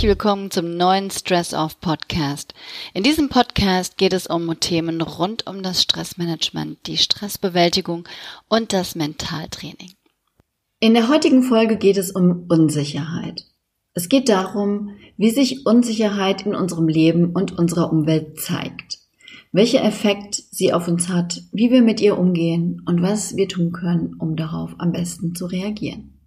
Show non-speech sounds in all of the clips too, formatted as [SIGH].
Herzlich willkommen zum neuen Stress Off Podcast. In diesem Podcast geht es um Themen rund um das Stressmanagement, die Stressbewältigung und das Mentaltraining. In der heutigen Folge geht es um Unsicherheit. Es geht darum, wie sich Unsicherheit in unserem Leben und unserer Umwelt zeigt, welcher Effekt sie auf uns hat, wie wir mit ihr umgehen und was wir tun können, um darauf am besten zu reagieren.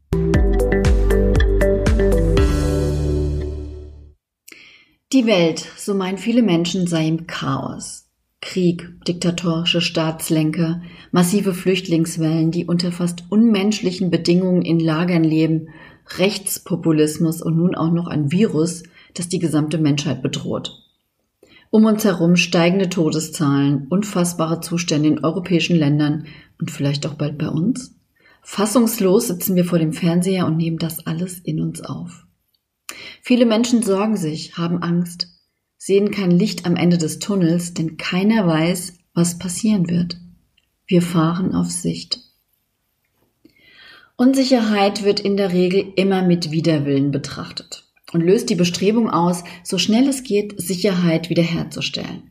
Die Welt, so meinen viele Menschen, sei im Chaos. Krieg, diktatorische Staatslenker, massive Flüchtlingswellen, die unter fast unmenschlichen Bedingungen in Lagern leben, Rechtspopulismus und nun auch noch ein Virus, das die gesamte Menschheit bedroht. Um uns herum steigende Todeszahlen, unfassbare Zustände in europäischen Ländern und vielleicht auch bald bei uns. Fassungslos sitzen wir vor dem Fernseher und nehmen das alles in uns auf. Viele Menschen sorgen sich, haben Angst, sehen kein Licht am Ende des Tunnels, denn keiner weiß, was passieren wird. Wir fahren auf Sicht. Unsicherheit wird in der Regel immer mit Widerwillen betrachtet und löst die Bestrebung aus, so schnell es geht, Sicherheit wiederherzustellen.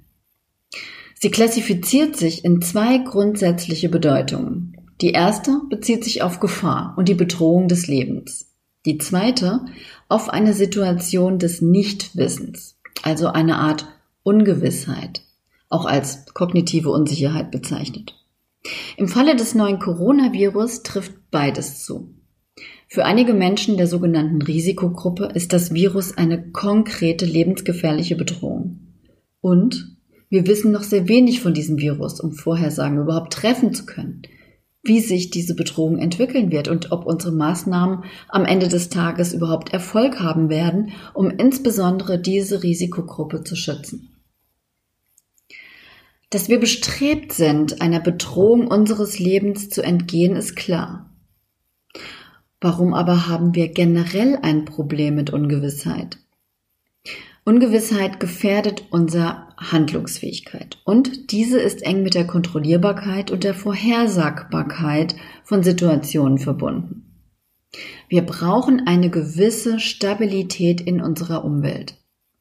Sie klassifiziert sich in zwei grundsätzliche Bedeutungen. Die erste bezieht sich auf Gefahr und die Bedrohung des Lebens. Die zweite auf eine Situation des Nichtwissens, also eine Art Ungewissheit, auch als kognitive Unsicherheit bezeichnet. Im Falle des neuen Coronavirus trifft beides zu. Für einige Menschen der sogenannten Risikogruppe ist das Virus eine konkrete lebensgefährliche Bedrohung. Und wir wissen noch sehr wenig von diesem Virus, um Vorhersagen überhaupt treffen zu können wie sich diese Bedrohung entwickeln wird und ob unsere Maßnahmen am Ende des Tages überhaupt Erfolg haben werden, um insbesondere diese Risikogruppe zu schützen. Dass wir bestrebt sind, einer Bedrohung unseres Lebens zu entgehen, ist klar. Warum aber haben wir generell ein Problem mit Ungewissheit? Ungewissheit gefährdet unsere Handlungsfähigkeit und diese ist eng mit der Kontrollierbarkeit und der Vorhersagbarkeit von Situationen verbunden. Wir brauchen eine gewisse Stabilität in unserer Umwelt.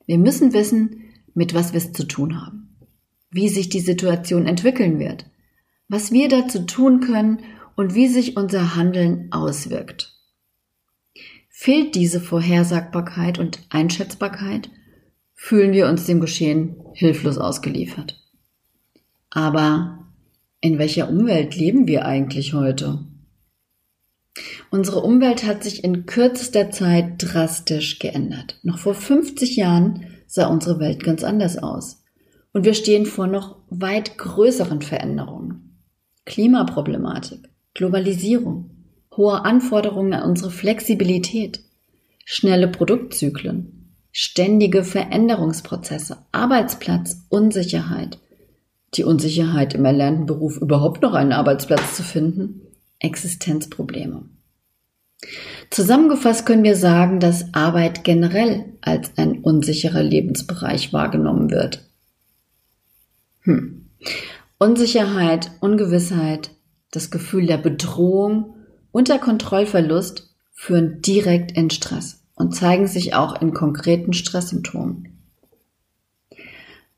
Wir müssen wissen, mit was wir es zu tun haben, wie sich die Situation entwickeln wird, was wir dazu tun können und wie sich unser Handeln auswirkt. Fehlt diese Vorhersagbarkeit und Einschätzbarkeit, fühlen wir uns dem Geschehen hilflos ausgeliefert. Aber in welcher Umwelt leben wir eigentlich heute? Unsere Umwelt hat sich in kürzester Zeit drastisch geändert. Noch vor 50 Jahren sah unsere Welt ganz anders aus. Und wir stehen vor noch weit größeren Veränderungen. Klimaproblematik, Globalisierung, hohe Anforderungen an unsere Flexibilität, schnelle Produktzyklen, ständige Veränderungsprozesse, Arbeitsplatz, Unsicherheit, die Unsicherheit im erlernten Beruf überhaupt noch einen Arbeitsplatz zu finden, Existenzprobleme. Zusammengefasst können wir sagen, dass Arbeit generell als ein unsicherer Lebensbereich wahrgenommen wird. Hm. Unsicherheit, Ungewissheit, das Gefühl der Bedrohung und der Kontrollverlust führen direkt in Stress und zeigen sich auch in konkreten Stresssymptomen.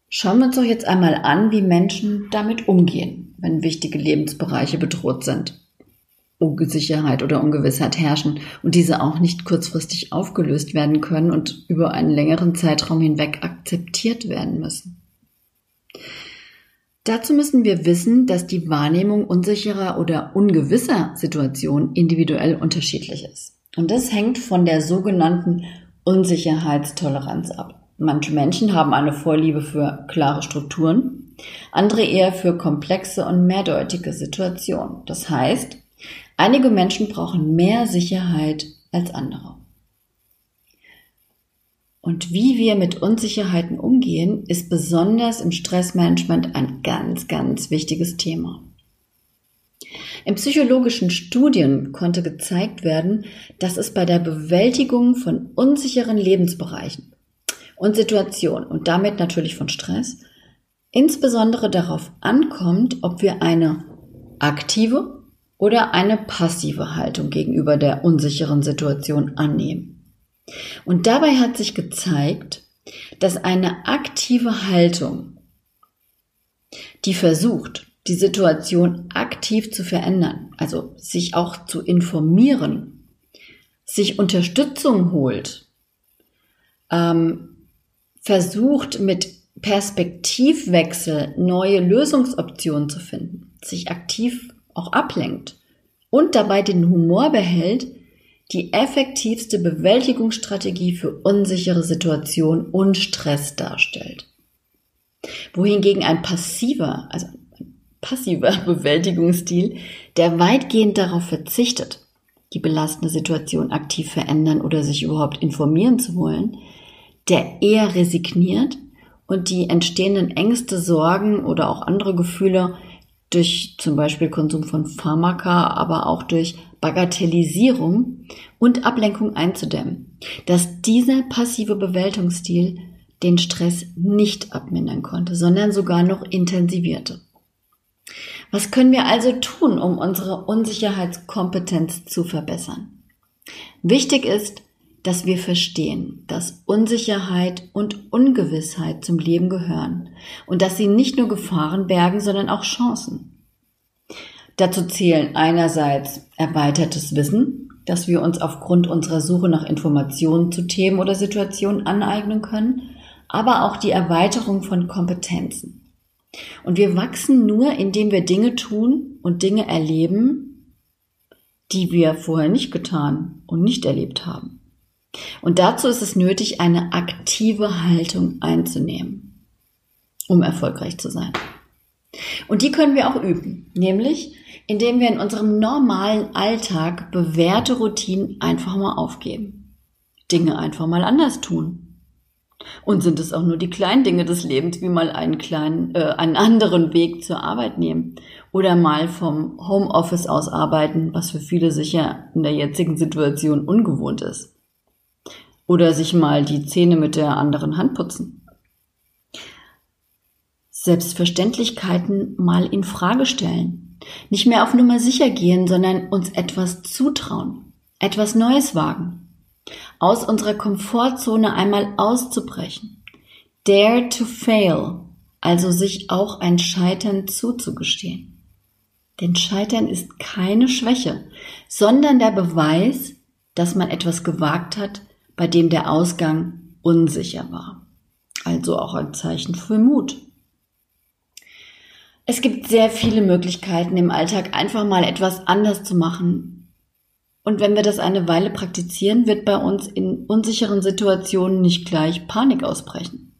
Schauen wir uns doch jetzt einmal an, wie Menschen damit umgehen, wenn wichtige Lebensbereiche bedroht sind. Unsicherheit oder Ungewissheit herrschen und diese auch nicht kurzfristig aufgelöst werden können und über einen längeren Zeitraum hinweg akzeptiert werden müssen. Dazu müssen wir wissen, dass die Wahrnehmung unsicherer oder ungewisser Situationen individuell unterschiedlich ist. Und das hängt von der sogenannten Unsicherheitstoleranz ab. Manche Menschen haben eine Vorliebe für klare Strukturen, andere eher für komplexe und mehrdeutige Situationen. Das heißt, einige Menschen brauchen mehr Sicherheit als andere. Und wie wir mit Unsicherheiten umgehen, ist besonders im Stressmanagement ein ganz, ganz wichtiges Thema. In psychologischen Studien konnte gezeigt werden, dass es bei der Bewältigung von unsicheren Lebensbereichen und Situationen und damit natürlich von Stress insbesondere darauf ankommt, ob wir eine aktive oder eine passive Haltung gegenüber der unsicheren Situation annehmen. Und dabei hat sich gezeigt, dass eine aktive Haltung, die versucht, die Situation aktiv zu verändern, also sich auch zu informieren, sich Unterstützung holt, ähm, versucht mit Perspektivwechsel neue Lösungsoptionen zu finden, sich aktiv auch ablenkt und dabei den Humor behält, die effektivste Bewältigungsstrategie für unsichere Situationen und Stress darstellt. Wohingegen ein passiver, also passiver [LAUGHS] Bewältigungsstil, der weitgehend darauf verzichtet, die belastende Situation aktiv verändern oder sich überhaupt informieren zu wollen, der eher resigniert und die entstehenden Ängste, Sorgen oder auch andere Gefühle durch zum Beispiel Konsum von Pharmaka, aber auch durch Bagatellisierung und Ablenkung einzudämmen, dass dieser passive Bewältigungsstil den Stress nicht abmindern konnte, sondern sogar noch intensivierte. Was können wir also tun, um unsere Unsicherheitskompetenz zu verbessern? Wichtig ist, dass wir verstehen, dass Unsicherheit und Ungewissheit zum Leben gehören und dass sie nicht nur Gefahren bergen, sondern auch Chancen. Dazu zählen einerseits erweitertes Wissen, dass wir uns aufgrund unserer Suche nach Informationen zu Themen oder Situationen aneignen können, aber auch die Erweiterung von Kompetenzen. Und wir wachsen nur, indem wir Dinge tun und Dinge erleben, die wir vorher nicht getan und nicht erlebt haben. Und dazu ist es nötig, eine aktive Haltung einzunehmen, um erfolgreich zu sein. Und die können wir auch üben, nämlich indem wir in unserem normalen Alltag bewährte Routinen einfach mal aufgeben. Dinge einfach mal anders tun. Und sind es auch nur die kleinen Dinge des Lebens, wie mal einen kleinen, äh, einen anderen Weg zur Arbeit nehmen oder mal vom Homeoffice aus arbeiten, was für viele sicher in der jetzigen Situation ungewohnt ist. Oder sich mal die Zähne mit der anderen Hand putzen. Selbstverständlichkeiten mal in Frage stellen. Nicht mehr auf Nummer sicher gehen, sondern uns etwas zutrauen. Etwas Neues wagen. Aus unserer Komfortzone einmal auszubrechen. Dare to fail. Also sich auch ein Scheitern zuzugestehen. Denn Scheitern ist keine Schwäche, sondern der Beweis, dass man etwas gewagt hat, bei dem der Ausgang unsicher war. Also auch ein Zeichen für Mut. Es gibt sehr viele Möglichkeiten im Alltag einfach mal etwas anders zu machen. Und wenn wir das eine Weile praktizieren, wird bei uns in unsicheren Situationen nicht gleich Panik ausbrechen.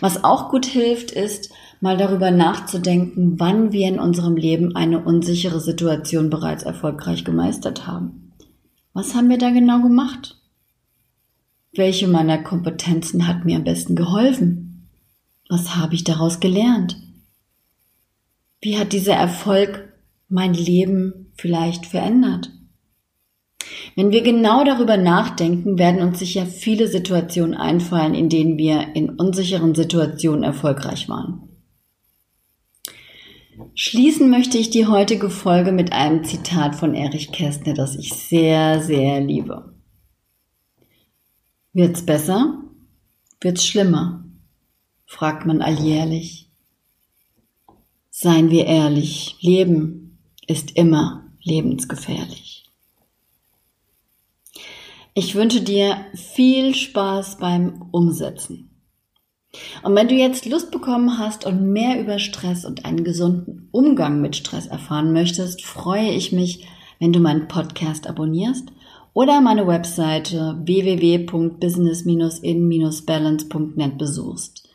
Was auch gut hilft, ist, mal darüber nachzudenken, wann wir in unserem Leben eine unsichere Situation bereits erfolgreich gemeistert haben. Was haben wir da genau gemacht? Welche meiner Kompetenzen hat mir am besten geholfen? Was habe ich daraus gelernt? Wie hat dieser Erfolg mein Leben vielleicht verändert? Wenn wir genau darüber nachdenken, werden uns sicher viele Situationen einfallen, in denen wir in unsicheren Situationen erfolgreich waren. Schließen möchte ich die heutige Folge mit einem Zitat von Erich Kästner, das ich sehr, sehr liebe. Wird's besser? Wird's schlimmer? fragt man alljährlich. Seien wir ehrlich, Leben ist immer lebensgefährlich. Ich wünsche dir viel Spaß beim Umsetzen. Und wenn du jetzt Lust bekommen hast und mehr über Stress und einen gesunden Umgang mit Stress erfahren möchtest, freue ich mich, wenn du meinen Podcast abonnierst oder meine Webseite www.business-in-balance.net besuchst.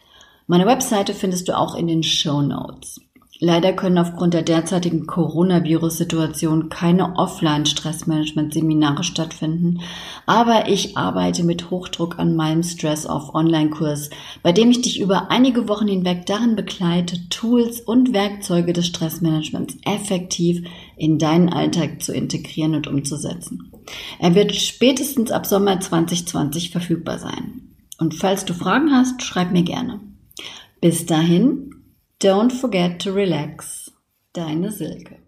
Meine Webseite findest du auch in den Show Notes. Leider können aufgrund der derzeitigen Coronavirus-Situation keine Offline-Stressmanagement-Seminare stattfinden, aber ich arbeite mit Hochdruck an meinem Stress-Off-Online-Kurs, bei dem ich dich über einige Wochen hinweg darin begleite, Tools und Werkzeuge des Stressmanagements effektiv in deinen Alltag zu integrieren und umzusetzen. Er wird spätestens ab Sommer 2020 verfügbar sein. Und falls du Fragen hast, schreib mir gerne. Bis dahin, Don't forget to relax. Deine Silke.